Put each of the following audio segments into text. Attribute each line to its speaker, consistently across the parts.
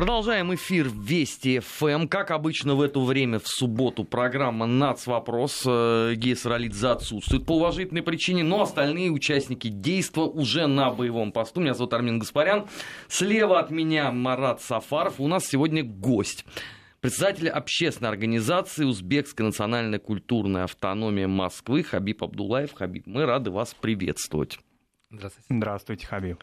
Speaker 1: Продолжаем эфир Вести ФМ. Как обычно в это время в субботу программа «Нацвопрос». Э, Гея Саралидзе отсутствует по уважительной причине, но остальные участники действа уже на боевом посту. Меня зовут Армин Гаспарян. Слева от меня Марат Сафаров. У нас сегодня гость. Председатель общественной организации Узбекская национальная культурная автономия Москвы Хабиб Абдулаев. Хабиб, мы рады вас приветствовать.
Speaker 2: Здравствуйте. Здравствуйте, Хабиб.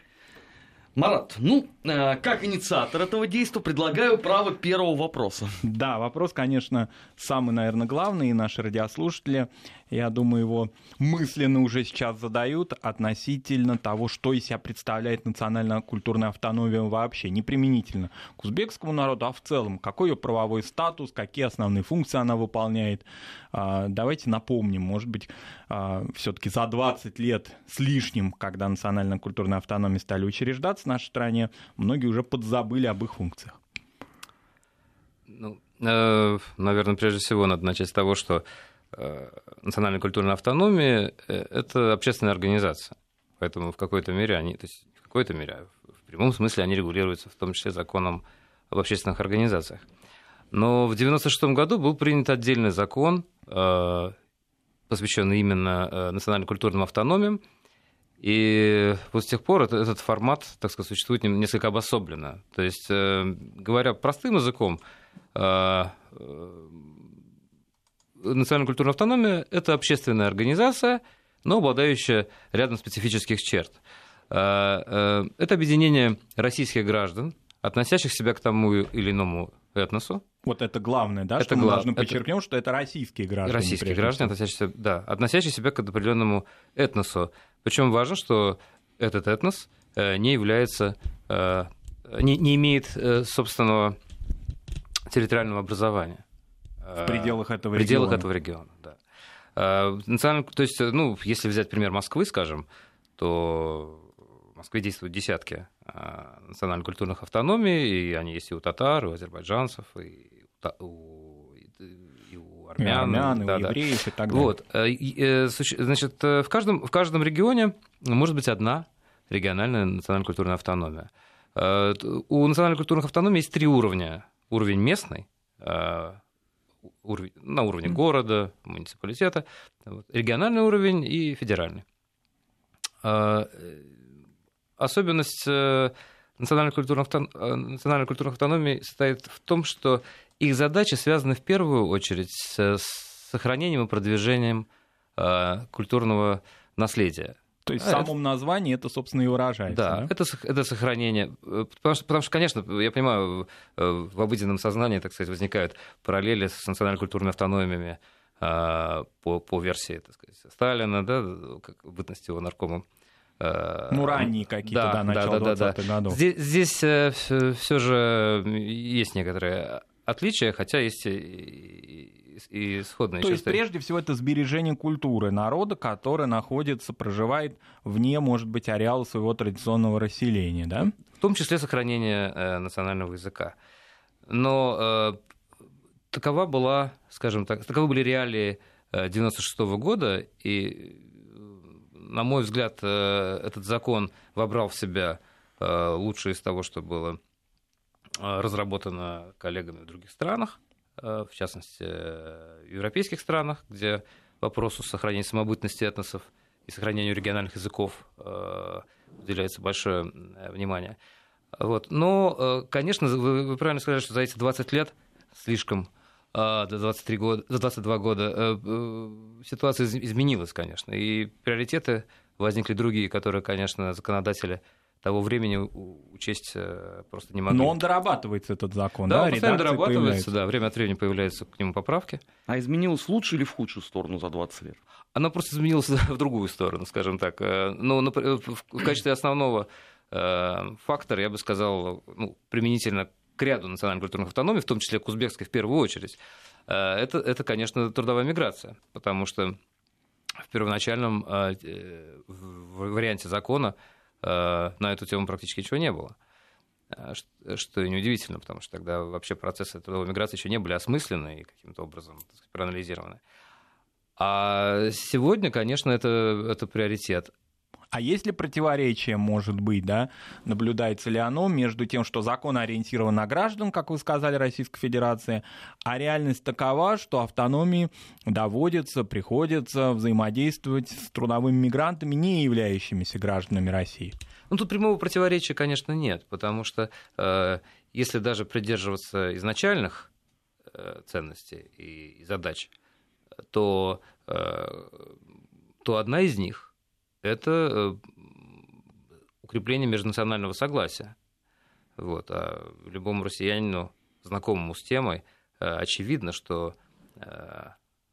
Speaker 1: Марат, ну, э, как инициатор этого действия, предлагаю право первого вопроса.
Speaker 2: Да, вопрос, конечно, самый, наверное, главный, и наши радиослушатели я думаю, его мысленно уже сейчас задают относительно того, что из себя представляет национальная культурная автономия вообще, не применительно к узбекскому народу, а в целом, какой ее правовой статус, какие основные функции она выполняет. А, давайте напомним, может быть, а, все-таки за 20 лет с лишним, когда национальная культурная автономия стали учреждаться в нашей стране, многие уже подзабыли об их функциях.
Speaker 3: Ну, э, наверное, прежде всего надо начать с того, что национальной культурной автономии э, – это общественная организация. Поэтому в какой-то мере они, то есть в какой-то мере, а в прямом смысле они регулируются в том числе законом об общественных организациях. Но в 1996 году был принят отдельный закон, э, посвященный именно национальной культурным автономиям, и вот с тех пор этот формат, так сказать, существует несколько обособленно. То есть, говоря простым языком, национальная культурная автономия – это общественная организация, но обладающая рядом специфических черт. А, э, это объединение российских граждан, относящих себя к тому или иному этносу.
Speaker 2: Вот это главное, да, это что мы должны подчеркнем, это... что это российские граждане.
Speaker 3: Российские граждане, относящиеся, да, относящие себя к определенному этносу. Причем важно, что этот этнос э, не является, э, не, не имеет собственного территориального образования.
Speaker 2: В пределах этого
Speaker 3: в пределах региона. этого региона, да. А, национальный, то есть, ну, если взять пример Москвы, скажем, то в Москве действуют десятки а, национально-культурных автономий, и они есть и у татар, и у азербайджанцев, и у,
Speaker 2: и у армян, и, армян, да, и у евреев да. и так далее.
Speaker 3: Вот. Э, э, значит, э, в каждом, в каждом регионе может быть одна региональная национально-культурная автономия. У национально-культурных автономий есть три уровня. Уровень местный, уровень, на уровне города, муниципалитета, вот, региональный уровень и федеральный. А, э, особенность э, национальной культурной, э, национальной культурной автономии состоит в том, что их задачи связаны в первую очередь с сохранением и продвижением культурного наследия.
Speaker 2: То есть в а, самом названии это, собственно, и выражается.
Speaker 3: Да, да? Это, это сохранение. Э, потому что, потому что, конечно, я понимаю, э, в обыденном сознании, так сказать, возникают параллели с национально-культурными автономиями а, по, по версии так сказать, Сталина, да, как бытности его наркомом.
Speaker 2: А, ну, ранние какие-то, да, да, начало да, да, 20-х да. годов.
Speaker 3: Здесь, здесь э, все же есть некоторые отличия, хотя есть и сходные
Speaker 2: То черты. есть, прежде всего, это сбережение культуры народа, который находится, проживает вне, может быть, ареала своего традиционного расселения, да?
Speaker 3: В том числе сохранение э, национального языка. Но э, такова была, скажем так, таковы были реалии 96 -го года, и, на мой взгляд, э, этот закон вобрал в себя э, лучшее из того, что было э, разработано коллегами в других странах. Э, в частности, э, в европейских странах, где вопросу сохранения самобытности этносов и сохранению региональных языков э, уделяется большое внимание. Вот. Но, конечно, вы, правильно сказали, что за эти 20 лет слишком до 23 года, за 22 года ситуация изменилась, конечно, и приоритеты возникли другие, которые, конечно, законодатели того времени учесть э, просто не могли.
Speaker 2: Но он дорабатывается, этот закон,
Speaker 3: да?
Speaker 2: Да,
Speaker 3: постоянно дорабатывается, появляется. да, время от времени появляются к нему поправки.
Speaker 1: А изменилось в лучшую или в худшую сторону за 20 лет?
Speaker 3: Оно просто изменилось в другую сторону, скажем так. Э, но в качестве основного э, фактора, я бы сказал, ну, применительно к ряду национальных культурных автономий, в том числе к узбекской в первую очередь, это, это конечно, трудовая миграция, потому что в первоначальном варианте закона Э, на эту тему практически ничего не было. Э, что и неудивительно, потому что тогда вообще процессы трудовой миграции еще не были осмыслены и каким-то образом сказать, проанализированы. А сегодня, конечно, это, это приоритет.
Speaker 2: А есть ли противоречие, может быть, да, наблюдается ли оно между тем, что закон ориентирован на граждан, как вы сказали, Российской Федерации, а реальность такова, что автономии доводится, приходится взаимодействовать с трудовыми мигрантами, не являющимися гражданами России?
Speaker 3: Ну, тут прямого противоречия, конечно, нет, потому что э, если даже придерживаться изначальных э, ценностей и, и задач, то, э, то одна из них – это э, укрепление межнационального согласия. Вот. А любому россиянину, знакомому с темой, э, очевидно, что э,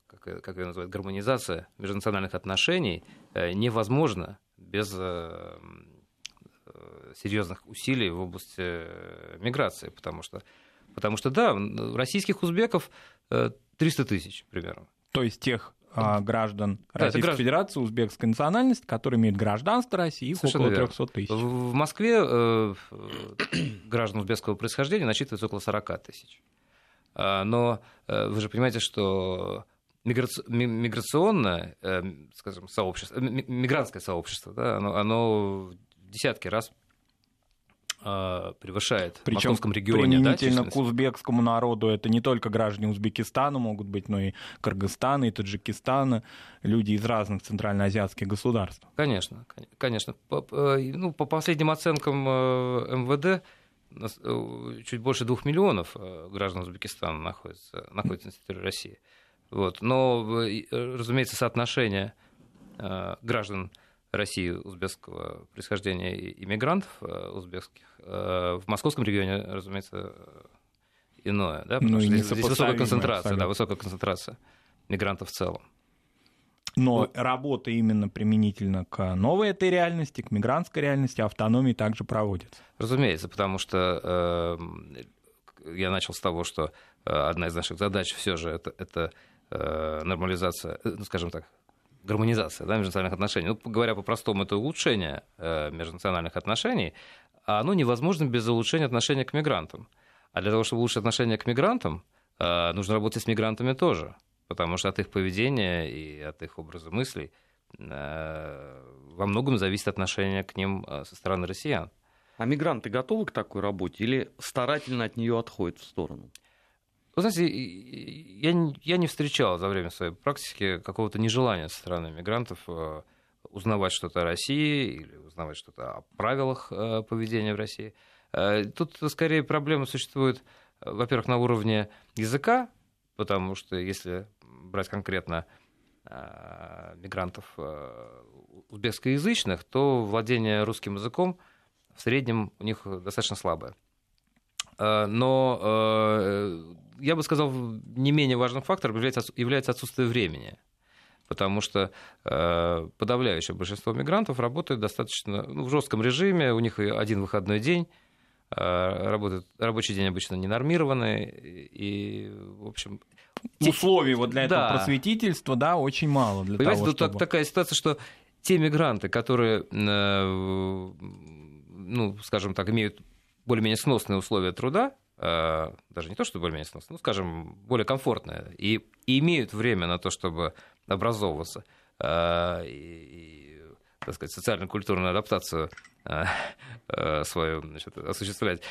Speaker 3: как, как ее называют, гармонизация межнациональных отношений невозможна без серьезных усилий в области миграции, потому что, потому что да, российских узбеков 300 э, тысяч примерно.
Speaker 2: То есть тех граждан да, Российской граждан... Федерации узбекской национальности, которые имеют гражданство России, их Совершенно около 300 тысяч.
Speaker 3: В Москве э, граждан узбекского происхождения насчитывается около 40 тысяч. А, но э, вы же понимаете, что миграционное, э, скажем, сообщество, мигрантское сообщество, да, оно, оно десятки раз превышает Причем в московском регионе.
Speaker 2: Применительно да, к узбекскому народу это не только граждане Узбекистана могут быть, но и Кыргызстана, и Таджикистана, люди из разных центральноазиатских государств.
Speaker 3: Конечно, конечно. По, ну, по последним оценкам э, МВД, э, чуть больше двух миллионов э, граждан Узбекистана находится, находится на территории России. Вот. Но, разумеется, соотношение граждан России узбекского происхождения иммигрантов э, узбекских э, в московском регионе, разумеется, иное, да, потому ну, что здесь, здесь высокая концентрация, да, высокая концентрация мигрантов в целом.
Speaker 2: Но вот. работа именно применительно к новой этой реальности, к мигрантской реальности, автономии также проводится.
Speaker 3: Разумеется, потому что э, я начал с того, что э, одна из наших задач все же это, это э, нормализация, э, ну, скажем так, гармонизация да, межнациональных отношений. Ну, говоря по-простому, это улучшение э, межнациональных отношений, а оно невозможно без улучшения отношения к мигрантам. А для того, чтобы улучшить отношения к мигрантам, э, нужно работать с мигрантами тоже, потому что от их поведения и от их образа мыслей э, во многом зависит отношение к ним со стороны россиян.
Speaker 1: А мигранты готовы к такой работе или старательно от нее отходят в сторону?
Speaker 3: Вы знаете, я, я не встречал за время своей практики какого-то нежелания со стороны мигрантов э, узнавать что-то о России или узнавать что-то о правилах э, поведения в России. Э, тут скорее проблема существует, во-первых, на уровне языка, потому что если брать конкретно мигрантов узбекскоязычных, то владение русским языком в среднем у них достаточно слабое. Но я бы сказал, не менее важным фактором является, отсутствие времени. Потому что э, подавляющее большинство мигрантов работает достаточно ну, в жестком режиме, у них один выходной день, э, работает, рабочий день обычно ненормированный, и, в общем...
Speaker 2: Условий вот для да. этого просветительства, да, очень мало. Для
Speaker 3: Понимаете,
Speaker 2: того,
Speaker 3: тут чтобы... такая ситуация, что те мигранты, которые, э, ну, скажем так, имеют более-менее сносные условия труда, даже не то, что более-менее сносные, ну, скажем, более комфортные, и, и имеют время на то, чтобы образовываться. Э, и, так сказать, социально-культурную адаптацию э, свою значит, осуществлять,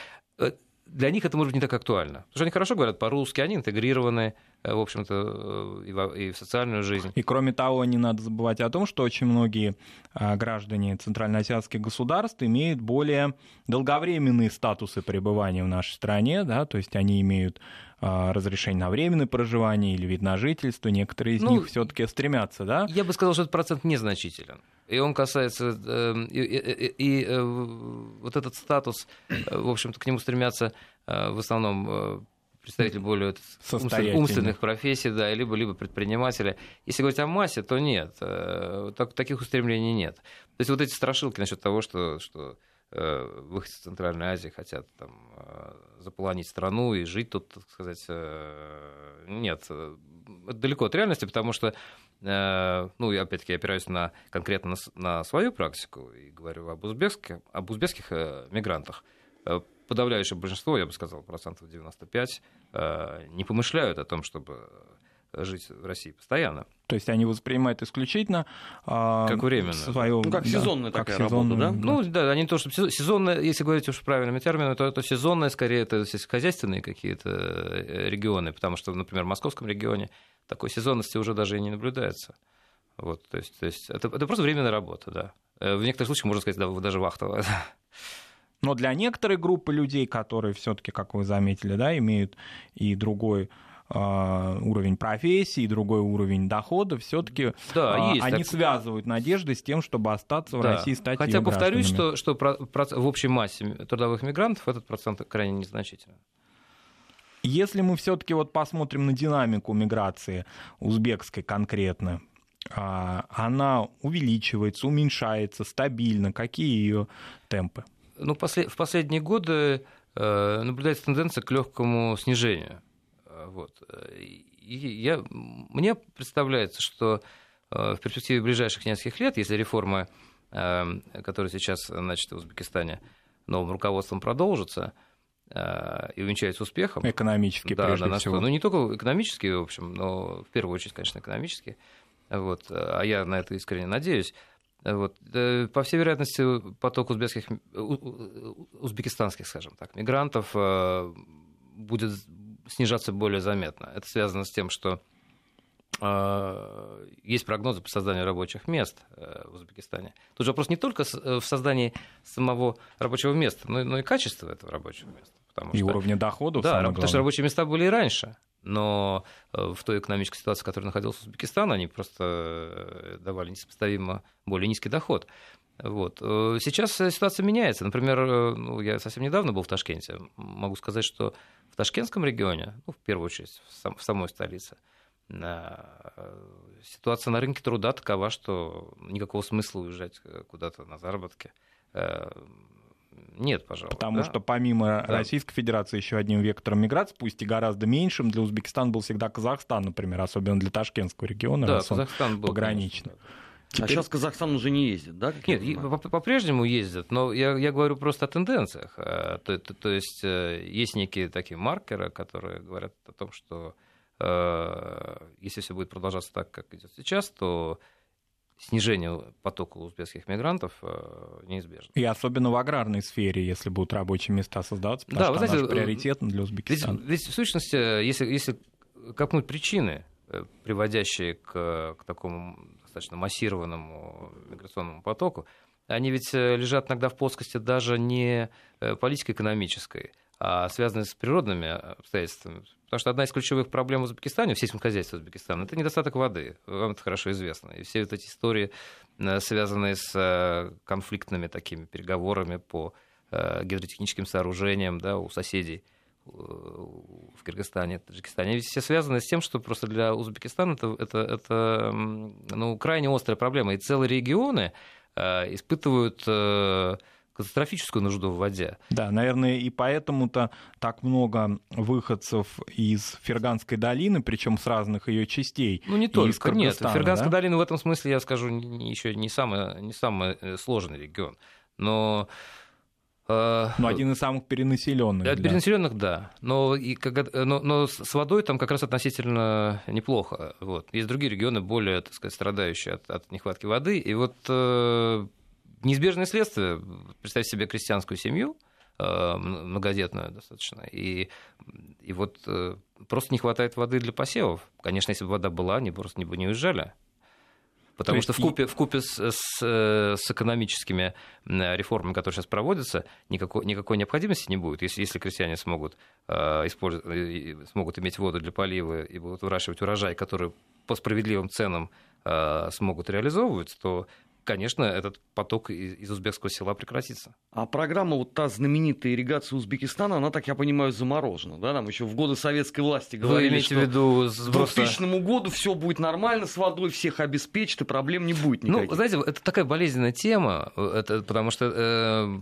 Speaker 3: для них это может быть не так актуально. Потому что они хорошо говорят по-русски, они интегрированы, в общем-то, и в социальную жизнь.
Speaker 2: И кроме того, не надо забывать о том, что очень многие граждане центральноазиатских государств имеют более долговременные статусы пребывания в нашей стране, да, то есть они имеют разрешение на временное проживание или вид на жительство, некоторые из ну, них все-таки стремятся, да?
Speaker 3: Я бы сказал, что этот процент незначителен. И он касается, и, и, и, и э, вот этот статус, э, в общем-то, к нему стремятся э, в основном представители более умственных профессий, да, либо, либо предприниматели. Если говорить о массе, то нет, так, таких устремлений нет. То есть вот эти страшилки насчет того, что, что выходцы Центральной Азии хотят там, заполонить страну и жить тут, так сказать, нет, это далеко от реальности, потому что Э, ну, я опять-таки опираюсь на, конкретно на, на свою практику и говорю об узбекских, об узбекских э, мигрантах. Э, подавляющее большинство, я бы сказал, процентов 95, не помышляют о том, чтобы жить в России постоянно.
Speaker 2: То есть они воспринимают исключительно э,
Speaker 3: как временно.
Speaker 1: Свое, ну, как да, сезонная как такая сезонная, работа,
Speaker 3: да? Ну, да, они то, что сезонная, если говорить уж правильными терминами, то, то сезонная, скорее, это сельскохозяйственные какие-то э, регионы, потому что, например, в московском регионе такой сезонности уже даже и не наблюдается. Вот, то есть, то есть это, это просто временная работа, да. Э, в некоторых случаях можно сказать, да, даже вахтовая.
Speaker 2: Но для некоторой группы людей, которые все-таки, как вы заметили, да, имеют и другой уровень профессии, другой уровень дохода, все-таки да, а, они так... связывают надежды с тем, чтобы остаться в да. России, стать
Speaker 3: Хотя повторюсь, что, что про, про, в общей массе трудовых мигрантов этот процент крайне незначительный.
Speaker 2: Если мы все-таки вот посмотрим на динамику миграции узбекской конкретно, а, она увеличивается, уменьшается, стабильно, какие ее темпы?
Speaker 3: Ну, в последние годы э, наблюдается тенденция к легкому снижению вот. И я, мне представляется, что э, в перспективе ближайших нескольких лет, если реформа, э, которая сейчас начата в Узбекистане новым руководством продолжится, э, и увенчается успехом.
Speaker 2: Экономически, да, прежде да, всего.
Speaker 3: Ну, не только экономически, в общем, но в первую очередь, конечно, экономически. Вот. А я на это искренне надеюсь. Вот. По всей вероятности, поток узбекских, узбекистанских, скажем так, мигрантов будет снижаться более заметно. Это связано с тем, что э, есть прогнозы по созданию рабочих мест э, в Узбекистане. Тут же вопрос не только э, в создании самого рабочего места, но, но и качества этого рабочего места.
Speaker 2: Потому и что, уровня доходов.
Speaker 3: Да, потому что рабочие места были и раньше. Но в той экономической ситуации, в которой находился Узбекистан, они просто давали несопоставимо более низкий доход. Вот. Сейчас ситуация меняется. Например, ну, я совсем недавно был в Ташкенте. Могу сказать, что в Ташкентском регионе, ну, в первую очередь в, сам, в самой столице, э, ситуация на рынке труда такова, что никакого смысла уезжать э, куда-то на заработки э, нет, пожалуй.
Speaker 2: Потому
Speaker 3: да?
Speaker 2: что помимо да. Российской Федерации еще одним вектором миграции, пусть и гораздо меньшим, для Узбекистана был всегда Казахстан, например, особенно для Ташкентского региона.
Speaker 3: Да, Казахстан был
Speaker 1: пограничный. Конечно, Теперь... А сейчас Казахстан уже не ездит, да?
Speaker 3: Нет, по-прежнему ездят, но я, я говорю просто о тенденциях. А, то, то, то есть э, есть некие такие маркеры, которые говорят о том, что э, если все будет продолжаться так, как идет сейчас, то снижение потока узбекских мигрантов э, неизбежно.
Speaker 2: И особенно в аграрной сфере, если будут рабочие места создаваться, потому да, что знаете, она приоритетна для Узбекистана.
Speaker 3: Ведь, ведь в сущности, если, если копнуть причины, приводящие к, к такому достаточно массированному миграционному потоку, они ведь э, лежат иногда в плоскости даже не э, политико-экономической, а связаны с природными обстоятельствами. Потому что одна из ключевых проблем в Узбекистане, в сельском хозяйстве Узбекистана, это недостаток воды. Вам это хорошо известно. И все вот эти истории, э, связанные с конфликтными такими переговорами по гидротехническим сооружениям да, у соседей, в Кыргызстане, Таджикистане, все связаны с тем, что просто для Узбекистана это, это, это ну, крайне острая проблема. И целые регионы э, испытывают э, катастрофическую нужду в воде.
Speaker 2: Да, наверное, и поэтому-то так много выходцев из Ферганской долины, причем с разных ее частей.
Speaker 3: Ну, не только, нет. Ферганская да? долина в этом смысле, я скажу, еще не самый, не самый э, сложный регион. Но
Speaker 2: Э, ну, один из самых перенаселенных.
Speaker 3: От да. перенаселенных, да. Но, и, но, но с водой там как раз относительно неплохо. Вот. Есть другие регионы, более, так сказать, страдающие от, от нехватки воды. И вот э, неизбежное следствие, представьте себе крестьянскую семью, э, многодетную достаточно, и, и вот э, просто не хватает воды для посевов. Конечно, если бы вода была, они просто не бы не уезжали. Потому что в купе, в купе с, с, э, с экономическими реформами, которые сейчас проводятся, никакой, никакой необходимости не будет. Если, если крестьяне смогут, э, использовать, смогут иметь воду для полива и будут выращивать урожай, который по справедливым ценам э, смогут реализовывать, то конечно, этот поток из узбекского села прекратится.
Speaker 1: А программа, вот та знаменитая ирригация Узбекистана, она, так я понимаю, заморожена, да? Там еще в годы советской власти говорили, что в виду сброса... к 2000 году все будет нормально с водой, всех обеспечит, и проблем не будет
Speaker 3: никаких. Ну, знаете, это такая болезненная тема, это, потому что э,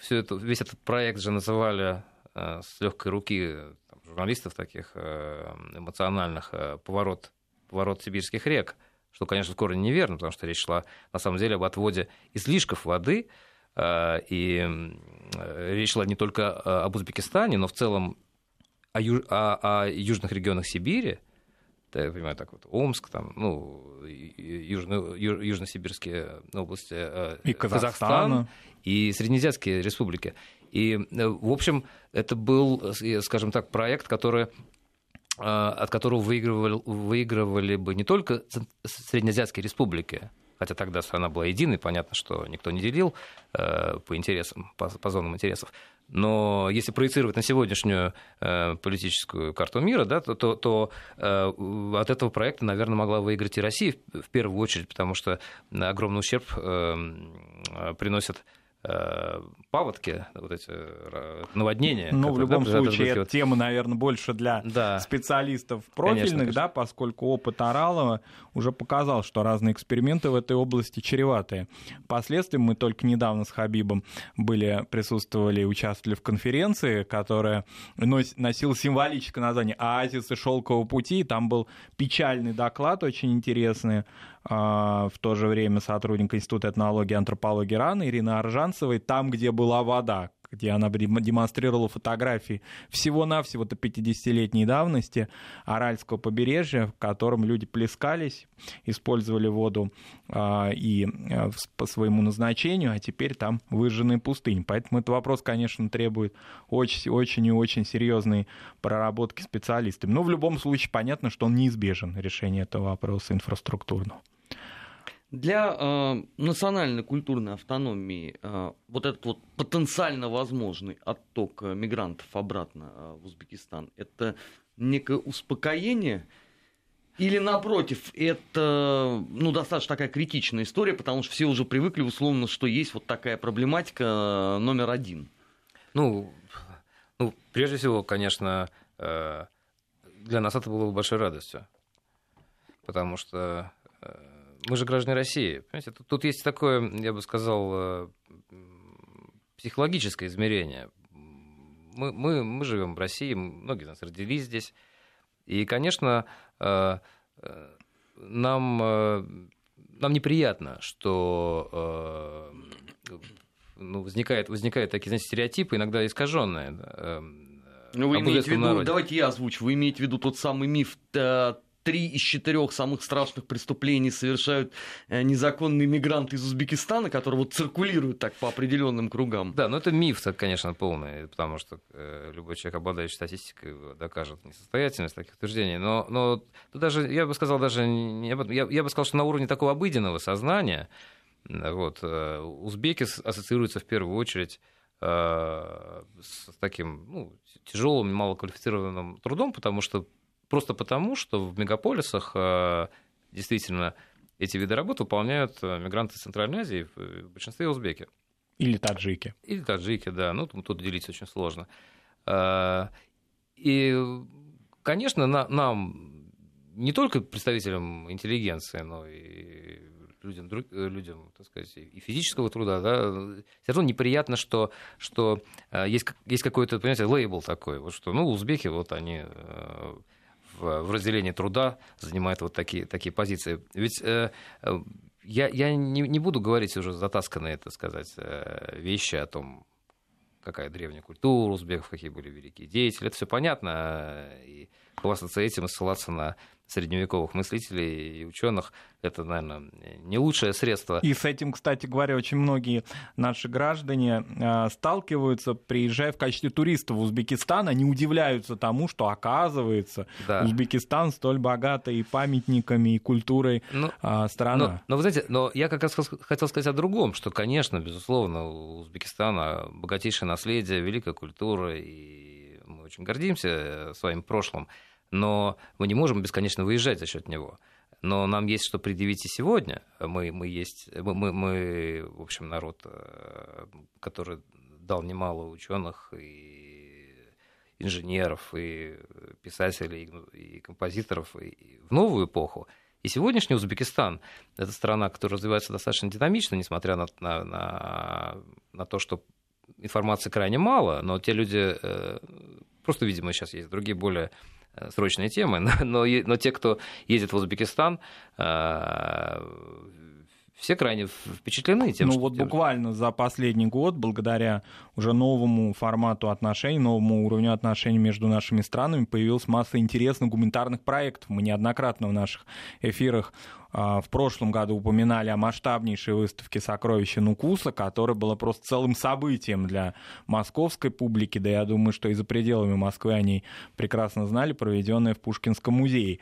Speaker 3: все это, весь этот проект же называли э, с легкой руки там, журналистов таких э, эмоциональных э, поворот, поворот сибирских рек – что, конечно, в корне неверно, потому что речь шла на самом деле об отводе излишков воды, э, и речь шла не только об Узбекистане, но в целом о, ю... о, о южных регионах Сибири, я понимаю, так вот, Омск, там, ну, южно, южно-сибирские области,
Speaker 2: и Казахстан,
Speaker 3: и Среднеазиатские республики. И, в общем, это был, скажем так, проект, который от которого выигрывали, выигрывали бы не только Среднеазиатские республики, хотя тогда страна была единой, понятно, что никто не делил э, по интересам, по, по зонам интересов. Но если проецировать на сегодняшнюю э, политическую карту мира, да, то, то, то э, от этого проекта, наверное, могла выиграть и Россия в, первую очередь, потому что огромный ущерб э, приносит Э, паводки, вот эти э, наводнения.
Speaker 2: Ну, в любом да, случае, эта тема, наверное, больше для да. специалистов профильных, конечно, конечно. да, поскольку опыт Оралова уже показал, что разные эксперименты в этой области чреватые. Впоследствии мы только недавно с Хабибом были, присутствовали и участвовали в конференции, которая носила символическое название «Оазисы шелкового пути». Там был печальный доклад, очень интересный, в то же время сотрудник Института этнологии и антропологии РАН Ирина Аржанцевой, там, где была вода, где она демонстрировала фотографии всего-навсего до 50-летней давности Аральского побережья, в котором люди плескались, использовали воду а, и а, по своему назначению, а теперь там выжженные пустыни. Поэтому этот вопрос, конечно, требует очень, очень и очень серьезной проработки специалистами. Но в любом случае понятно, что он неизбежен, решение этого вопроса инфраструктурного.
Speaker 1: Для э, национальной культурной автономии э, вот этот вот потенциально возможный отток э, мигрантов обратно э, в Узбекистан, это некое успокоение или напротив, это ну, достаточно такая критичная история, потому что все уже привыкли условно, что есть вот такая проблематика э, номер один.
Speaker 3: Ну, ну прежде всего, конечно, э, для нас это было большой радостью, потому что мы же граждане России. Понимаете, тут, тут есть такое, я бы сказал, э, психологическое измерение. Мы, мы, мы живем в России, многие из нас родились здесь. И, конечно, э, э, нам, нам неприятно, что ну, возникает, возникают такие, знаете, стереотипы, иногда искаженные.
Speaker 1: Ну, вы имеете в виду, народе. давайте я озвучу, вы имеете в виду тот самый миф три из четырех самых страшных преступлений совершают э, незаконные мигранты из Узбекистана, которые вот циркулируют так по определенным кругам.
Speaker 3: Да, но это миф, конечно, полный, потому что э, любой человек, обладающий статистикой, докажет несостоятельность таких утверждений. Но, но даже, я бы сказал, даже я, я бы сказал, что на уровне такого обыденного сознания вот, э, узбеки ассоциируются в первую очередь с таким ну, тяжелым, малоквалифицированным трудом, потому что Просто потому, что в мегаполисах э, действительно эти виды работ выполняют э, мигранты Центральной Азии, в большинстве узбеки.
Speaker 2: Или таджики.
Speaker 3: Или таджики, да. Ну, тут делить очень сложно. Э, и, конечно, нам, не только представителям интеллигенции, но и людям, людям так сказать, и физического труда, да, все равно неприятно, что, что есть, есть какой-то, понимаете, лейбл такой, вот что, ну, узбеки, вот они в, в разделении труда занимает вот такие, такие позиции. Ведь э, э, я, я не, не буду говорить уже затасканные, так сказать, э, вещи о том, какая древняя культура узбеков, какие были великие деятели. Это все понятно. И хвастаться этим и ссылаться на средневековых мыслителей и ученых, это, наверное, не лучшее средство.
Speaker 2: И с этим, кстати говоря, очень многие наши граждане а, сталкиваются, приезжая в качестве туристов в Узбекистан, они удивляются тому, что оказывается да. Узбекистан столь богатый и памятниками, и культурой ну, а, страна.
Speaker 3: Но, но вы знаете, но я как раз хотел сказать о другом, что, конечно, безусловно, у Узбекистана богатейшее наследие, великая культура, и мы очень гордимся своим прошлым но мы не можем бесконечно выезжать за счет него. Но нам есть что предъявить и сегодня. Мы, мы, есть, мы, мы, мы, в общем, народ, э, который дал немало ученых и инженеров, и писателей, и композиторов и в новую эпоху. И сегодняшний Узбекистан – это страна, которая развивается достаточно динамично, несмотря на, на, на, на то, что информации крайне мало, но те люди, э, просто, видимо, сейчас есть другие более срочные темы, но, но, но те, кто ездит в Узбекистан, э, все крайне впечатлены тем,
Speaker 2: ну,
Speaker 3: что...
Speaker 2: вот буквально за последний год, благодаря уже новому формату отношений, новому уровню отношений между нашими странами, появилась масса интересных гуманитарных проектов. Мы неоднократно в наших эфирах в прошлом году упоминали о масштабнейшей выставке «Сокровища Нукуса», которая была просто целым событием для московской публики, да я думаю, что и за пределами Москвы они прекрасно знали, проведенная в Пушкинском музее.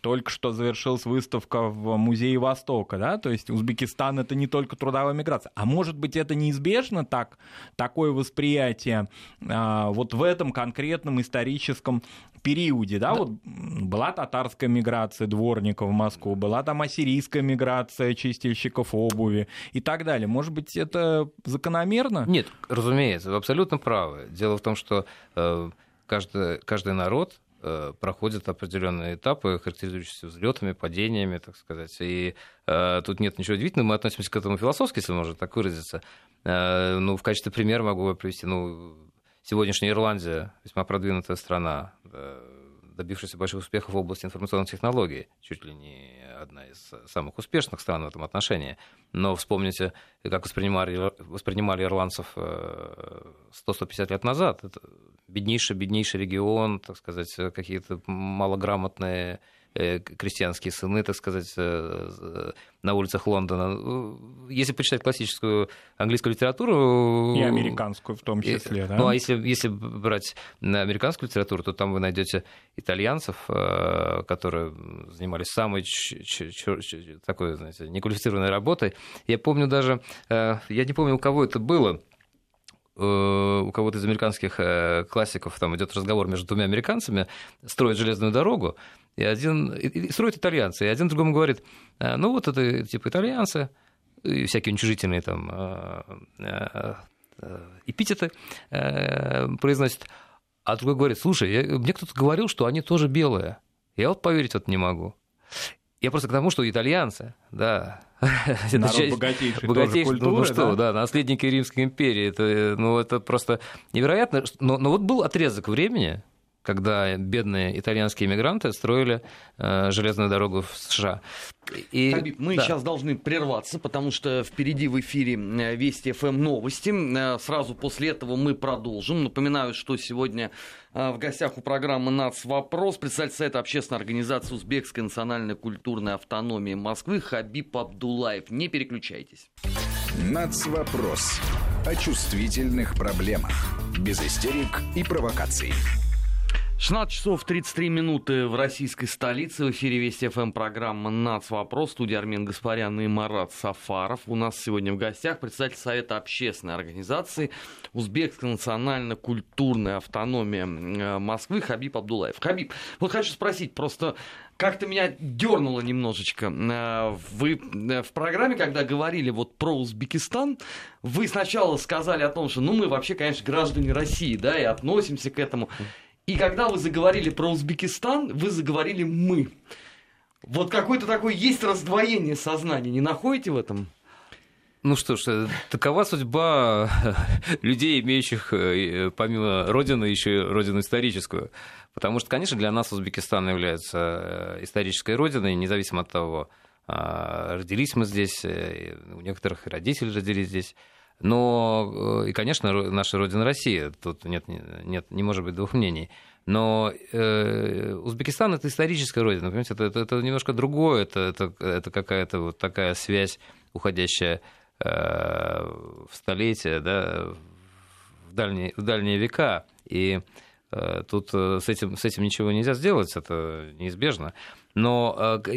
Speaker 2: Только что завершилась выставка в Музее Востока, да, то есть Узбекистан — это не только трудовая миграция. А может быть, это неизбежно так, такое восприятие а, вот в этом конкретном историческом периоде, да, да, вот была татарская миграция дворников в Москву, была там ассирийская миграция чистильщиков обуви и так далее. Может быть, это закономерно?
Speaker 3: Нет, разумеется, вы абсолютно правы. Дело в том, что э, каждый, каждый народ э, проходит определенные этапы, характеризующиеся взлетами, падениями, так сказать. И э, тут нет ничего удивительного, мы относимся к этому философски, если можно так выразиться. Э, ну, в качестве примера могу привести, ну, сегодняшняя Ирландия, весьма продвинутая страна, э, добившаяся больших успехов в области информационных технологий, чуть ли не одна из самых успешных стран в этом отношении. Но вспомните, как воспринимали, воспринимали ирландцев 100-150 э, лет назад. Это беднейший, беднейший регион, так сказать, какие-то малограмотные крестьянские сыны, так сказать, э, на улицах Лондона. Если почитать классическую английскую литературу...
Speaker 2: И американскую в том числе,
Speaker 3: и,
Speaker 2: да?
Speaker 3: Ну, а если, если брать американскую литературу, то там вы найдете итальянцев, э, которые занимались самой такой, знаете, неквалифицированной работой. Я помню даже, я не помню, у кого это было, у кого-то из американских классиков там идет разговор между двумя американцами, строят железную дорогу, и один и строят итальянцы, и один другому говорит, «А, ну вот это типа итальянцы, и всякие уничижительные там а, а, эпитеты произносят, а другой говорит, слушай, я, мне кто-то говорил, что они тоже белые. Я вот поверить вот не могу. Я просто к тому, что итальянцы, да,
Speaker 2: это часть богатейшей,
Speaker 3: богатейшей
Speaker 2: культуры,
Speaker 3: ну, ну что, да? да, наследники Римской империи, это, ну, это просто невероятно. Но, но вот был отрезок времени, когда бедные итальянские иммигранты строили э, железную дорогу в США.
Speaker 1: И, Хабиб, мы да. сейчас должны прерваться, потому что впереди в эфире э, Вести ФМ новости. Э, сразу после этого мы продолжим. Напоминаю, что сегодня э, в гостях у программы «НАЦ. Вопрос» представитель Совета общественной организации Узбекской национальной культурной автономии Москвы Хабиб Абдулаев. Не переключайтесь.
Speaker 4: «НАЦ. Вопрос» о чувствительных проблемах. Без истерик и провокаций.
Speaker 1: 16 часов 33 минуты в российской столице. В эфире Вести ФМ программа «Нац. Вопрос». Студия Армен Гаспарян и Марат Сафаров. У нас сегодня в гостях председатель Совета общественной организации Узбекская национально-культурная автономия э, Москвы Хабиб Абдулаев. Хабиб, вот хочу спросить, просто как-то меня дернуло немножечко. Э, вы э, в программе, когда говорили вот про Узбекистан, вы сначала сказали о том, что ну мы вообще, конечно, граждане России, да, и относимся к этому. И когда вы заговорили про Узбекистан, вы заговорили мы. Вот какое-то такое есть раздвоение сознания, не находите в этом?
Speaker 3: Ну что ж, э, такова судьба людей, имеющих э, помимо Родины еще и Родину историческую. Потому что, конечно, для нас Узбекистан является э, исторической родиной, независимо от того, а, родились мы здесь, у некоторых родители родились здесь. Но, э, и, конечно, наша родина Россия, тут нет, нет, не может быть двух мнений. Но э, Узбекистан это историческая родина, понимаете, это, это, это немножко другое, это, это, это какая-то вот такая связь, уходящая э, в столетия, да, в дальние, в дальние века. И э, тут э, с этим, с этим ничего нельзя сделать, это неизбежно. Но э,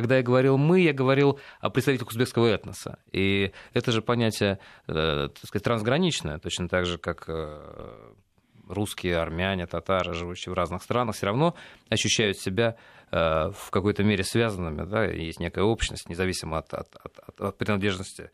Speaker 3: когда я говорил «мы», я говорил о представителях узбекского этноса. И это же понятие, э, так сказать, трансграничное, точно так же, как э, русские, армяне, татары, живущие в разных странах, все равно ощущают себя э, в какой-то мере связанными, да, есть некая общность, независимо от, от, от, от принадлежности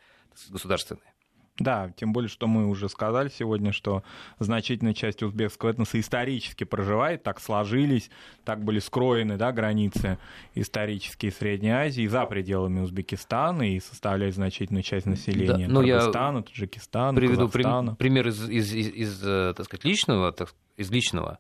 Speaker 3: государственной.
Speaker 2: Да, тем более, что мы уже сказали сегодня, что значительная часть узбекского этноса исторически проживает, так сложились, так были скроены да, границы исторические Средней Азии за пределами Узбекистана и составляет значительную часть населения да, ну, Кыргызстана, Таджикистана,
Speaker 3: приведу Казахстана. пример из, из, из, из э, так сказать, личного, так, из личного.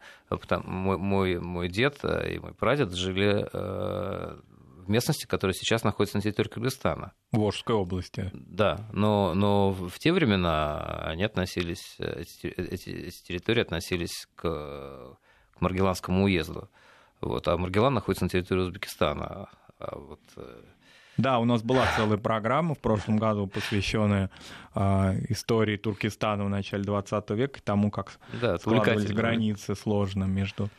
Speaker 3: Мой, мой, мой дед и мой прадед жили э, в местности, которая сейчас находится на территории Кыргызстана.
Speaker 2: Волжской области.
Speaker 3: Да, но, но в те времена они относились, эти, эти территории относились к, к Маргеланскому уезду. Вот, а Маргелан находится на территории Узбекистана. А вот, э,
Speaker 2: да, у нас была целая программа в прошлом году, посвященная э, истории Туркестана в начале 20 века, тому, как да, складывались границы сложно между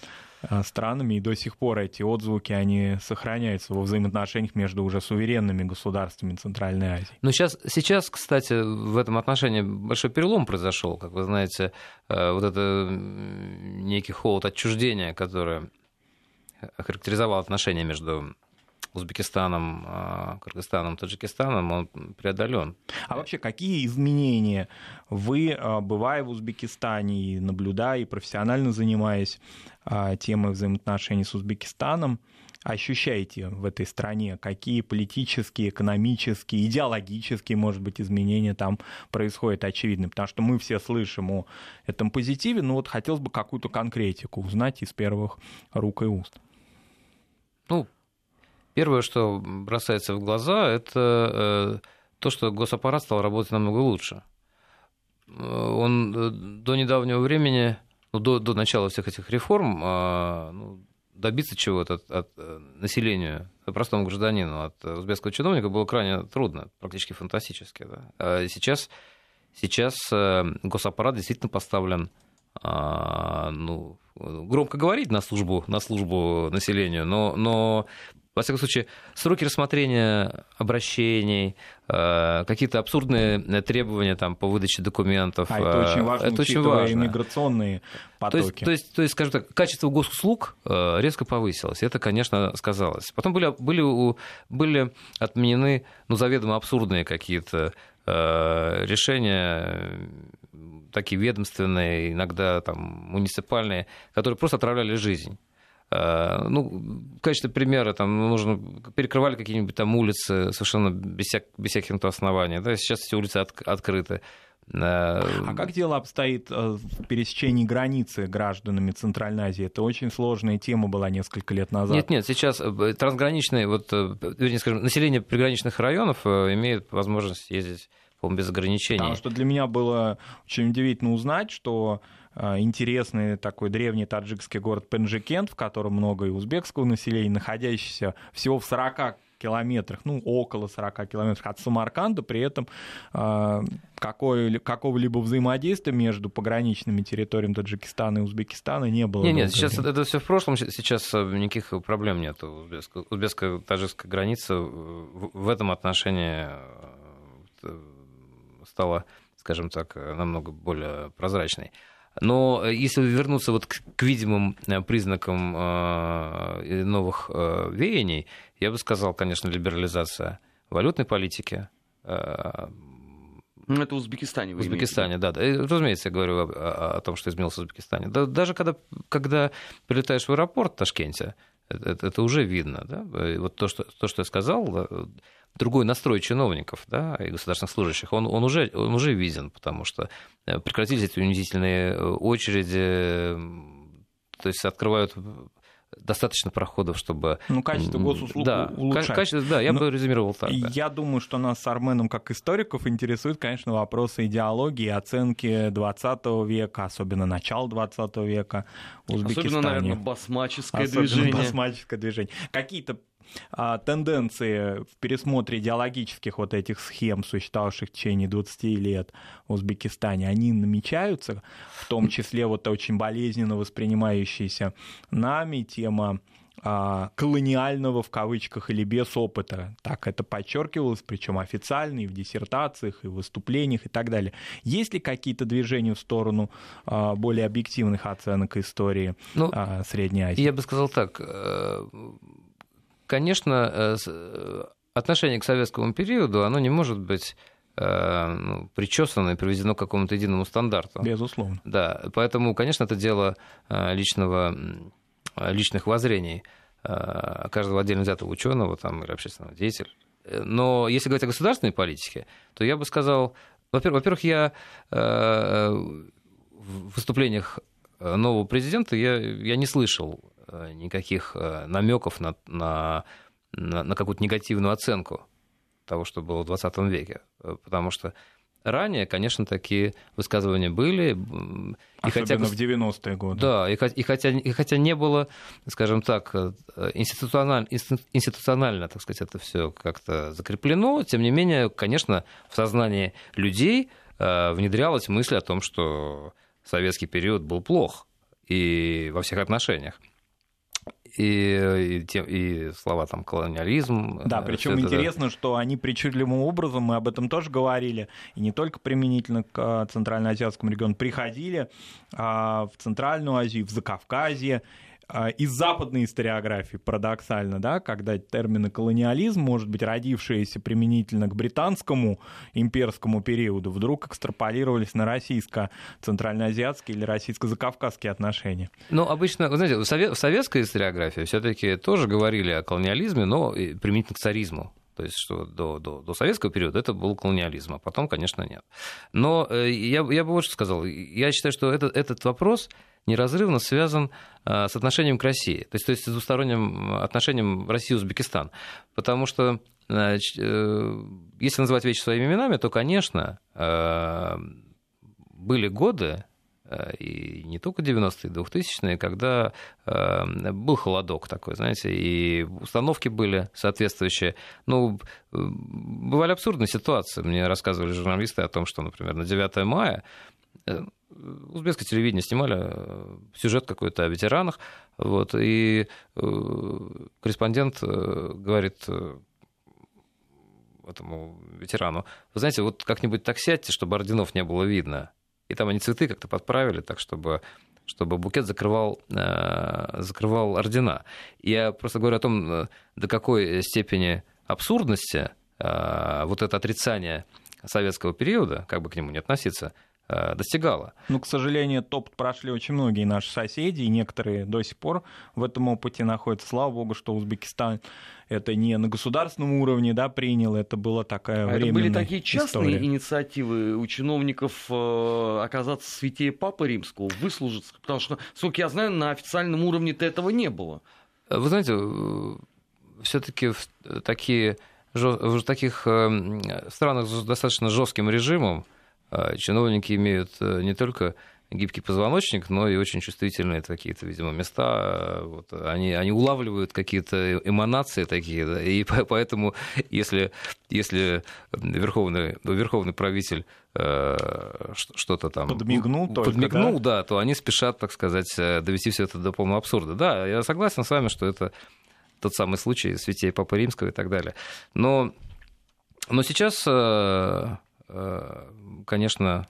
Speaker 2: странами, и до сих пор эти отзвуки, они сохраняются во взаимоотношениях между уже суверенными государствами Центральной Азии.
Speaker 3: Но сейчас, сейчас, кстати, в этом отношении большой перелом произошел, как вы знаете, э, вот это некий холод отчуждения, который характеризовал отношения между Узбекистаном, а, Кыргызстаном, Таджикистаном, он преодолен.
Speaker 2: А вообще какие изменения вы, а, бывая в Узбекистане и наблюдая, и профессионально занимаясь а, темой взаимоотношений с Узбекистаном, ощущаете в этой стране? Какие политические, экономические, идеологические, может быть, изменения там происходят очевидны? Потому что мы все слышим о этом позитиве, но вот хотелось бы какую-то конкретику узнать из первых рук и уст.
Speaker 3: Ну, Первое, что бросается в глаза, это э, то, что госаппарат стал работать намного лучше. Э, он э, до недавнего времени, ну, до, до начала всех этих реформ, ну, добиться чего-то от, от населения, простому гражданину, от узбекского чиновника было крайне трудно, практически фантастически. Да? А сейчас, сейчас госаппарат действительно поставлен ну, громко говорить на службу, на службу населению, но, но во всяком случае, сроки рассмотрения обращений, э, какие-то абсурдные требования там, по выдаче документов.
Speaker 2: А это очень важно, это очень важно. иммиграционные потоки.
Speaker 3: То есть, то, есть, то есть, скажем так, качество госуслуг э, резко повысилось. Это, конечно, сказалось. Потом были, были, были отменены ну, заведомо абсурдные какие-то э, решения такие ведомственные, иногда там муниципальные, которые просто отравляли жизнь. Э, ну, в качестве примера там нужно перекрывали какие-нибудь там улицы совершенно без, всяк, без всяких оснований. Да? Сейчас эти улицы от, открыты.
Speaker 2: Э, а как дело обстоит э, в пересечении границы гражданами Центральной Азии? Это очень сложная тема была несколько лет назад.
Speaker 3: Нет, нет, сейчас трансграничные, вот, вернее, скажем, население приграничных районов имеет возможность ездить, по без ограничений. Потому
Speaker 2: что для меня было очень удивительно узнать, что а, интересный такой древний таджикский город Пенджикент, в котором много и узбекского населения, находящийся всего в 40 километрах, ну, около 40 километров от Самарканда, при этом э, какой, какого-либо взаимодействия между пограничными территориями Таджикистана и Узбекистана не было.
Speaker 3: Нет, нет, сейчас это, это все в прошлом, сейчас э, никаких проблем нет. Узбекско-таджикская граница в, в этом отношении э, стала, скажем так, намного более прозрачной. Но э, если вернуться вот к, к видимым э, признакам э, новых э, веяний, я бы сказал, конечно, либерализация валютной политики.
Speaker 1: Э, ну, это в Узбекистане
Speaker 3: В Узбекистане, да, да. Разумеется, я говорю о, о, о том, что изменилось в Узбекистане. Да, даже когда, когда прилетаешь в аэропорт в Ташкенте, это, это уже видно. Да? И вот то что, то, что я сказал, другой настрой чиновников да, и государственных служащих, он, он, уже, он уже виден, потому что э, прекратились эти унизительные э, очереди, то есть открывают достаточно проходов, чтобы...
Speaker 2: Ну, качество госуслуг да, улучшать.
Speaker 3: Качество, да, я Но бы резюмировал так. Да.
Speaker 2: Я думаю, что нас с Арменом, как историков, интересуют, конечно, вопросы идеологии, оценки 20 века, особенно начала 20 века в Узбекистане.
Speaker 1: Особенно, наверное, басмаческое особенно движение.
Speaker 2: басмаческое движение. Какие-то тенденции в пересмотре идеологических вот этих схем, существовавших в течение 20 лет в Узбекистане, они намечаются, в том числе вот очень болезненно воспринимающаяся нами тема а, колониального в кавычках или без опыта. Так это подчеркивалось, причем официально и в диссертациях, и в выступлениях и так далее. Есть ли какие-то движения в сторону а, более объективных оценок истории ну, Средней Азии?
Speaker 3: Я бы сказал так э, конечно, э, э, отношение к советскому периоду, оно не может быть э, ну, причесано и приведено к какому-то единому стандарту.
Speaker 2: Безусловно.
Speaker 3: Да, поэтому, конечно, это дело личного, личных воззрений каждого отдельно взятого ученого там, или общественного деятеля. Но если говорить о государственной политике, то я бы сказал, во-первых, я в выступлениях нового президента я, я не слышал никаких э, намеков на, на на, на какую-то негативную оценку того, что было в 20 веке. Потому что ранее, конечно, такие высказывания были.
Speaker 2: И Особенно хотя, в 90-е годы.
Speaker 3: Да, и, и, хотя, и хотя не было, скажем так, э, институционально, институционально так сказать, это все как-то закреплено, тем не менее, конечно, в сознании людей э, внедрялась мысль о том, что советский период был плох и во всех отношениях и, и, и слова там колониализм.
Speaker 2: Да, э, причем интересно, что они причудливым образом, мы об этом тоже говорили, и не только применительно к э, Центральноазиатскому региону, приходили а, в Центральную Азию, в Закавказье, а, из западной историографии, парадоксально, да, когда термины колониализм, может быть, родившиеся применительно к британскому имперскому периоду, вдруг экстраполировались на российско-центральноазиатские или российско-закавказские отношения.
Speaker 3: Ну, обычно, вы знаете, в советской историографии все-таки тоже говорили о колониализме, но применительно к царизму. То есть, что до, до, до советского периода это был колониализм, а потом, конечно, нет. Но э, я, я бы вот что сказал. Я считаю, что этот, этот вопрос неразрывно связан э, с отношением к России, то есть, то есть с двусторонним отношением России-Узбекистан. Потому что э, если называть вещи своими именами, то, конечно, были годы, и не только 90-е, 2000-е, когда э, был холодок такой, знаете, и установки были соответствующие. Ну, бывали абсурдные ситуации. Мне рассказывали журналисты о том, что, например, на 9 мая э, узбекское телевидение снимали сюжет какой-то о ветеранах, вот, и корреспондент говорит этому ветерану, вы знаете, вот как-нибудь так сядьте, чтобы орденов не было видно. И там они цветы как-то подправили, так чтобы чтобы букет закрывал, э, закрывал ордена. Я просто говорю о том, э, до какой степени абсурдности э, вот это отрицание советского периода, как бы к нему не относиться, достигала.
Speaker 2: Ну, к сожалению, топ прошли очень многие наши соседи, и некоторые до сих пор в этом опыте находятся. Слава богу, что Узбекистан это не на государственном уровне да, принял, это была такая а временная Это
Speaker 1: были такие частные
Speaker 2: история.
Speaker 1: инициативы у чиновников э, оказаться святее Папы Римского, выслужиться, потому что, сколько я знаю, на официальном уровне-то этого не было.
Speaker 3: Вы знаете, э, все-таки в такие в таких э, странах с достаточно жестким режимом чиновники имеют не только гибкий позвоночник, но и очень чувствительные какие-то, видимо, места. Вот, они, они улавливают какие-то эманации такие, да, и поэтому, если, если верховный, верховный правитель э, что-то там...
Speaker 2: Подмигнул только,
Speaker 3: Подмигнул, да? да, то они спешат, так сказать, э, довести все это до полного абсурда. Да, я согласен с вами, что это тот самый случай святей Папы Римского и так далее. Но, но сейчас, э, конечно,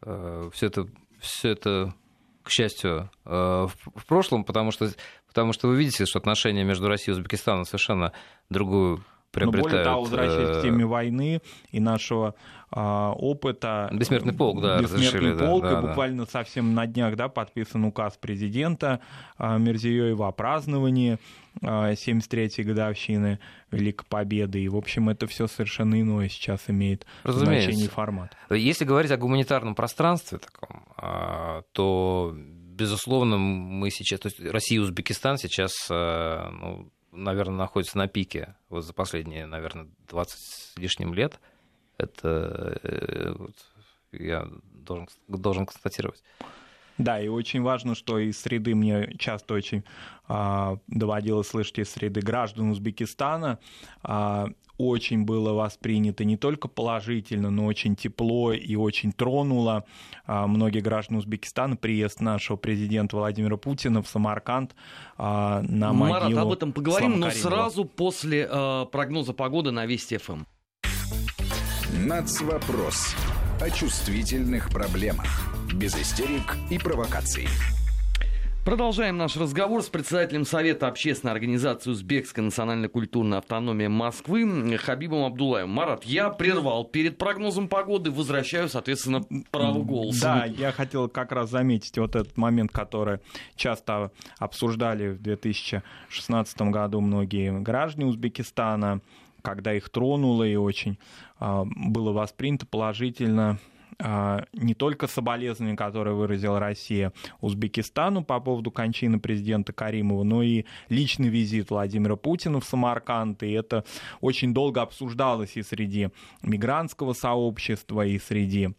Speaker 3: все это все это, к счастью, э, в прошлом, потому что, потому что вы видите, что отношения между Россией и Узбекистаном совершенно другую приобретают. Но более того,
Speaker 2: возвращаясь к э, теме войны и нашего а, опыта.
Speaker 3: Бессмертный полк, да,
Speaker 2: Бессмертный
Speaker 3: разрешили.
Speaker 2: полк,
Speaker 3: да,
Speaker 2: и буквально да. совсем на днях да, подписан указ президента а, Мирзиёева о праздновании 73-й а, годовщины Великой Победы. И, в общем, это все совершенно иное сейчас имеет Разумеется. значение формат.
Speaker 3: Если говорить о гуманитарном пространстве таком, то, безусловно, мы сейчас... То есть Россия и Узбекистан сейчас ну, наверное, находится на пике вот за последние, наверное, 20 с лишним лет. Это э, вот, я должен, должен констатировать.
Speaker 2: Да, и очень важно, что из среды мне часто очень а, доводилось слышать из среды граждан Узбекистана а, очень было воспринято не только положительно, но очень тепло и очень тронуло а, многие граждан Узбекистана приезд нашего президента Владимира Путина в Самарканд а, на могилу
Speaker 1: Марат, об этом поговорим, но сразу после а, прогноза погоды на Вести ФМ.
Speaker 4: Нацвопрос о чувствительных проблемах без истерик и провокаций.
Speaker 1: Продолжаем наш разговор с председателем Совета общественной организации Узбекская национально-культурная автономия Москвы Хабибом Абдулаевым. Марат, я прервал перед прогнозом погоды, возвращаю, соответственно, право голоса.
Speaker 2: Да, я хотел как раз заметить вот этот момент, который часто обсуждали в 2016 году многие граждане Узбекистана, когда их тронуло и очень а, было воспринято положительно не только соболезнования, которые выразила Россия Узбекистану по поводу кончины президента Каримова, но и личный визит Владимира Путина в Самарканд, и это очень долго обсуждалось и среди мигрантского сообщества, и среди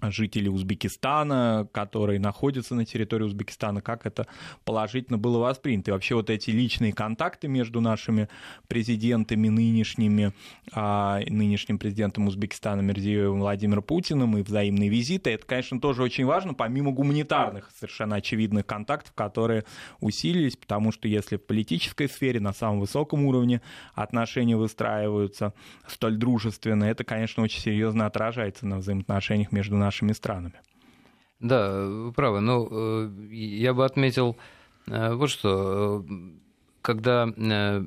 Speaker 2: жителей Узбекистана, которые находятся на территории Узбекистана, как это положительно было воспринято. И вообще вот эти личные контакты между нашими президентами нынешними, а, нынешним президентом Узбекистана Мерзиевым Владимиром Путиным и взаимные визиты, это, конечно, тоже очень важно, помимо гуманитарных совершенно очевидных контактов, которые усилились, потому что если в политической сфере на самом высоком уровне отношения выстраиваются столь дружественно, это, конечно, очень серьезно отражается на взаимоотношениях между нашими странами.
Speaker 3: Да, вы правы. Но э, я бы отметил э, вот что. Когда э,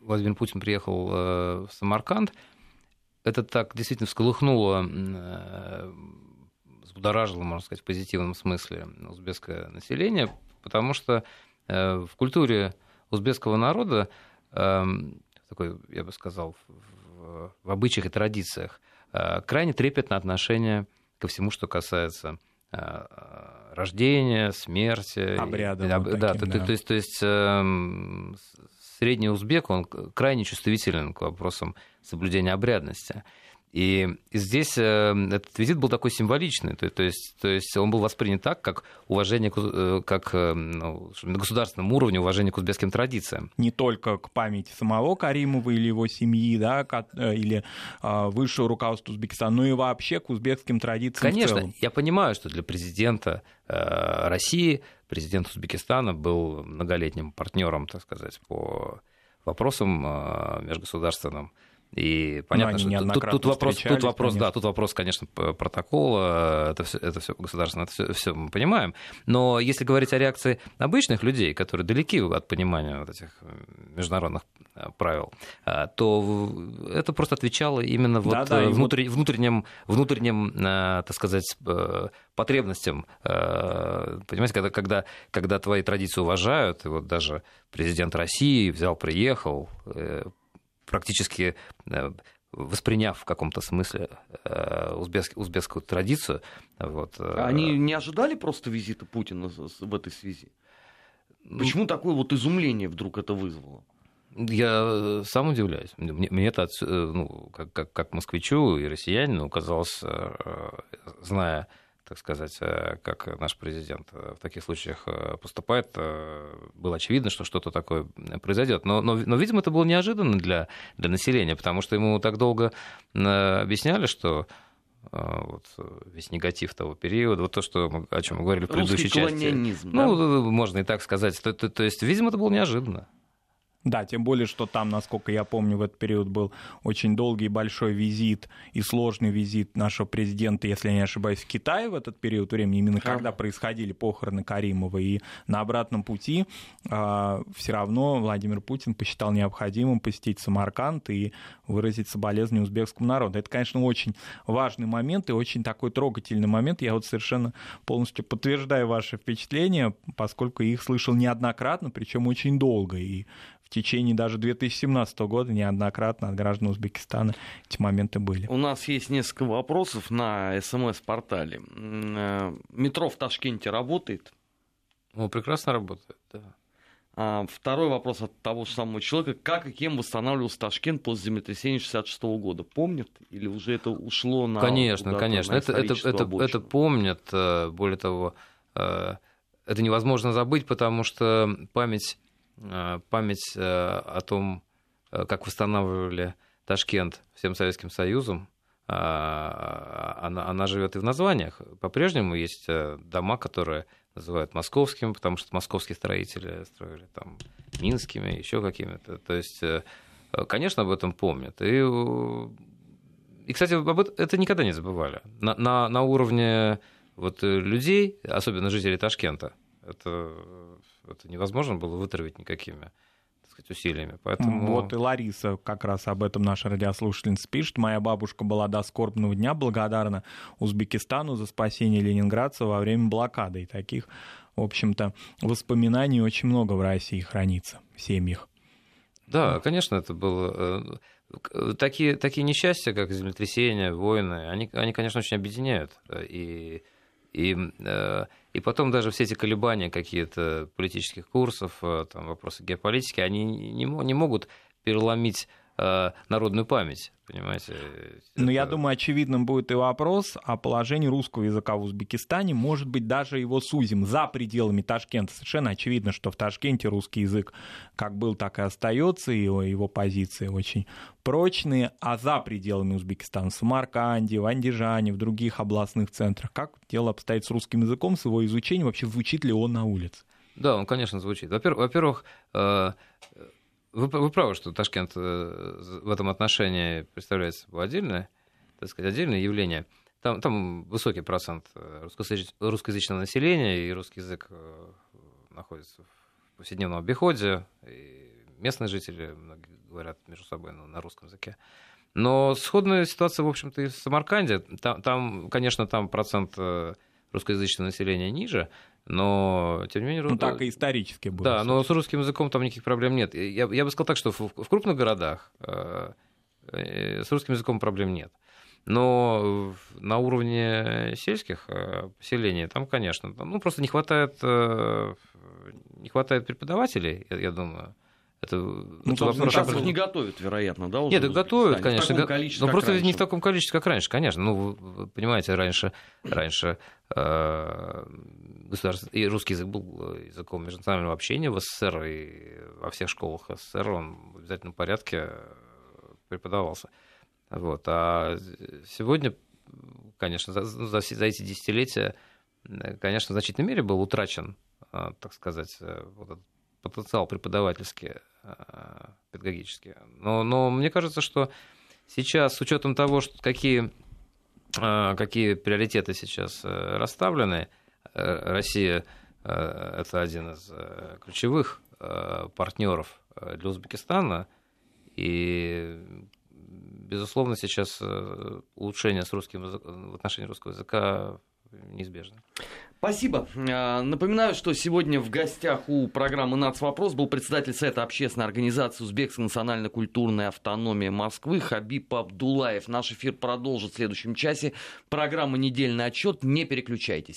Speaker 3: Владимир Путин приехал в Самарканд, это так действительно всколыхнуло, взбудоражило, можно сказать, в позитивном смысле узбекское население, потому что в культуре узбекского народа, такой, я бы сказал, в обычаях и традициях, крайне трепетное отношение ко всему, что касается э, рождения, смерти.
Speaker 2: Обрядом.
Speaker 3: Да, вот таким, да, да. То, то есть, то есть эм, средний узбек, он крайне чувствителен к вопросам соблюдения обрядности. И здесь э, этот визит был такой символичный, то, то, есть, то есть он был воспринят так, как уважение, к, э, как э, ну, на государственном уровне уважение к узбекским традициям.
Speaker 2: Не только к памяти самого Каримова или его семьи, да, или а, высшего руководства Узбекистана, но и вообще к узбекским традициям
Speaker 3: Конечно, я понимаю, что для президента России президент Узбекистана был многолетним партнером, так сказать, по вопросам межгосударственным и понятно, что тут, тут вопрос, тут вопрос, конечно. да, тут вопрос, конечно, протокола, это все, это все государственно, это все, все мы понимаем. Но если говорить о реакции обычных людей, которые далеки от понимания вот этих э, международных э, правил, э, то это просто отвечало именно вот да, да, внутрь, вот... внутренним, внутренним, так сказать, потребностям. Понимаете, когда, когда, когда твои традиции уважают, и вот даже президент России взял, приехал, практически э, восприняв в каком-то смысле э, узбек, узбекскую традицию. Вот.
Speaker 1: Э, Они не ожидали просто визита Путина в этой связи? Ну, Почему такое вот изумление вдруг это вызвало?
Speaker 3: Я сам удивляюсь. Мне, мне это, ну, как, как, как москвичу и россиянину казалось, зная так сказать, э, как наш президент э, в таких случаях э, поступает, было очевидно, что что-то такое произойдет. Но, но, но, видимо, это было неожиданно для, для населения, потому что ему так долго объясняли, что вот весь негатив того периода, вот то, что, о чем мы говорили в предыдущей части.
Speaker 1: Да?
Speaker 3: Ну, можно и так сказать. То, то, то есть, видимо, это было неожиданно.
Speaker 2: Да, тем более, что там, насколько я помню, в этот период был очень долгий и большой визит и сложный визит нашего президента, если я не ошибаюсь, в Китай в этот период времени, именно да. когда происходили похороны Каримова. И на обратном пути э, все равно Владимир Путин посчитал необходимым посетить Самарканд и выразить соболезнования узбекскому народу. Это, конечно, очень важный момент и очень такой трогательный момент. Я вот совершенно полностью подтверждаю ваши впечатления, поскольку их слышал неоднократно, причем очень долго. И в течение даже 2017 года неоднократно от граждан Узбекистана эти моменты были.
Speaker 1: У нас есть несколько вопросов на СМС-портале. Э, метро в Ташкенте работает?
Speaker 3: Ну, прекрасно работает, да.
Speaker 1: А, второй вопрос от того же самого человека. Как и кем восстанавливался Ташкент после землетрясения 66 года? Помнят? Или уже это ушло на...
Speaker 3: Конечно, конечно. На это, это, это, это помнят. Э, более того, э, это невозможно забыть, потому что память память э, о том, э, как восстанавливали Ташкент всем Советским Союзом, она, она живет и в названиях. По-прежнему есть дома, которые называют московскими, потому что московские строители строили там минскими, еще какими-то. То есть, конечно, об этом помнят. И, и кстати, об этом, это никогда не забывали. На, на, на уровне вот людей, особенно жителей Ташкента, это это невозможно было вытравить никакими сказать, усилиями. Поэтому...
Speaker 2: Вот и Лариса как раз об этом наша радиослушательница пишет. Моя бабушка была до скорбного дня благодарна Узбекистану за спасение ленинградца во время блокады. И таких, в общем-то, воспоминаний очень много в России хранится, в семьях.
Speaker 3: Да, конечно, это было... Э, такие, такие несчастья, как землетрясения, войны, они, они конечно, очень объединяют. И, и, и потом даже все эти колебания какие-то политических курсов, там, вопросы геополитики, они не, не могут переломить народную память понимаете?
Speaker 2: Но это... я думаю, очевидным будет и вопрос о положении русского языка в Узбекистане. Может быть, даже его сузим за пределами Ташкента. Совершенно очевидно, что в Ташкенте русский язык как был, так и остается, и его, его позиции очень прочные. А за пределами Узбекистана, в Самарканде, в Андижане, в других областных центрах, как дело обстоит с русским языком, с его изучением, вообще звучит ли он на улице?
Speaker 3: Да, он, конечно, звучит. Во-первых, во-первых э, вы, вы правы, что Ташкент э, в этом отношении представляет собой отдельное, так сказать, отдельное явление. Там, там высокий процент э, русскоязычного, русскоязычного населения, и русский язык э, находится в повседневном обиходе, и местные жители говорят между собой на русском языке. Но сходная ситуация, в общем-то, и в Самарканде. Там, там конечно, там процент русскоязычного населения ниже, но тем не менее...
Speaker 2: Ну, так и исторически было.
Speaker 3: Да, но с русским языком там никаких проблем нет. Я, я бы сказал так, что в, в крупных городах э, э, с русским языком проблем нет. Но на уровне сельских э, поселений там, конечно, ну, просто не хватает, э, не хватает преподавателей, я, я думаю.
Speaker 1: Это, ну, это вопрос, сейчас их не готовят, вероятно, да?
Speaker 3: Нет, их готовят, конечно. но просто раньше. не в таком количестве, как раньше, конечно. Ну, вы понимаете, раньше, раньше э, государство, и русский язык был языком межнационального общения в СССР, и во всех школах СССР он в обязательном порядке преподавался. Вот. А сегодня, конечно, за, за, за эти десятилетия, конечно, в значительной мере был утрачен, э, так сказать, э, вот этот потенциал преподавательский, э, педагогический. Но, но мне кажется, что сейчас, с учетом того, что какие, э, какие приоритеты сейчас э, расставлены, Россия это один из ключевых партнеров для Узбекистана, и безусловно, сейчас улучшение с русским в отношении русского языка неизбежно.
Speaker 1: Спасибо. А, напоминаю, что сегодня в гостях у программы «Нацвопрос» был председатель Совета общественной организации Узбекской национально-культурной автономии Москвы Хабиб Абдулаев. Наш эфир продолжит в следующем часе. Программа «Недельный отчет». Не переключайтесь.